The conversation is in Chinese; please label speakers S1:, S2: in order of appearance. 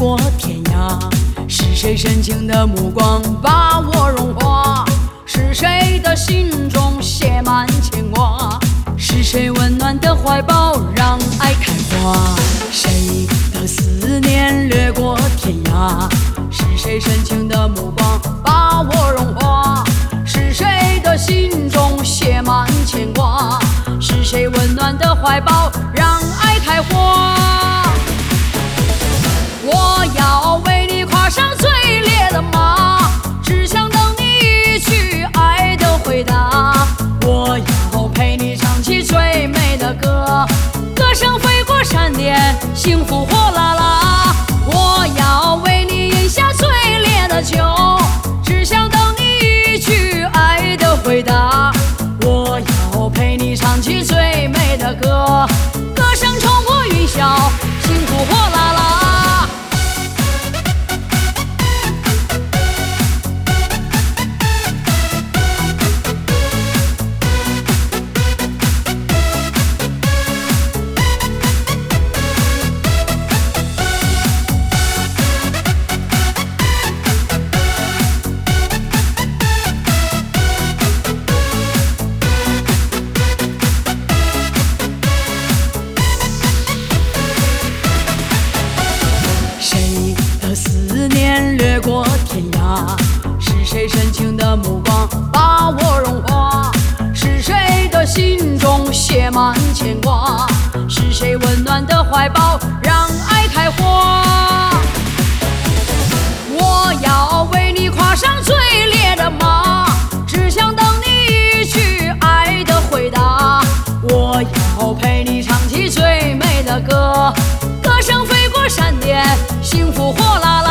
S1: 过天涯？是谁深情的目光把我融化？是谁的心中写满牵挂？是谁温暖的怀抱让爱开花？谁的思念掠过天涯？是谁深情的目光把我融化？是谁的心中写满牵挂？是谁温暖的怀抱让爱开花？歌，歌声飞过山巅，幸福火辣辣。我要为你饮下最烈的酒，只想等你一句爱的回答。我要陪你唱起最美的歌，歌声冲破云霄，幸福火辣辣。过天涯？是谁深情的目光把我融化？是谁的心中写满牵挂？是谁温暖的怀抱让爱开花？我要为你跨上最烈的马，只想等你一句爱的回答。我要陪你唱起最美的歌，歌声飞过山巅，幸福火辣辣。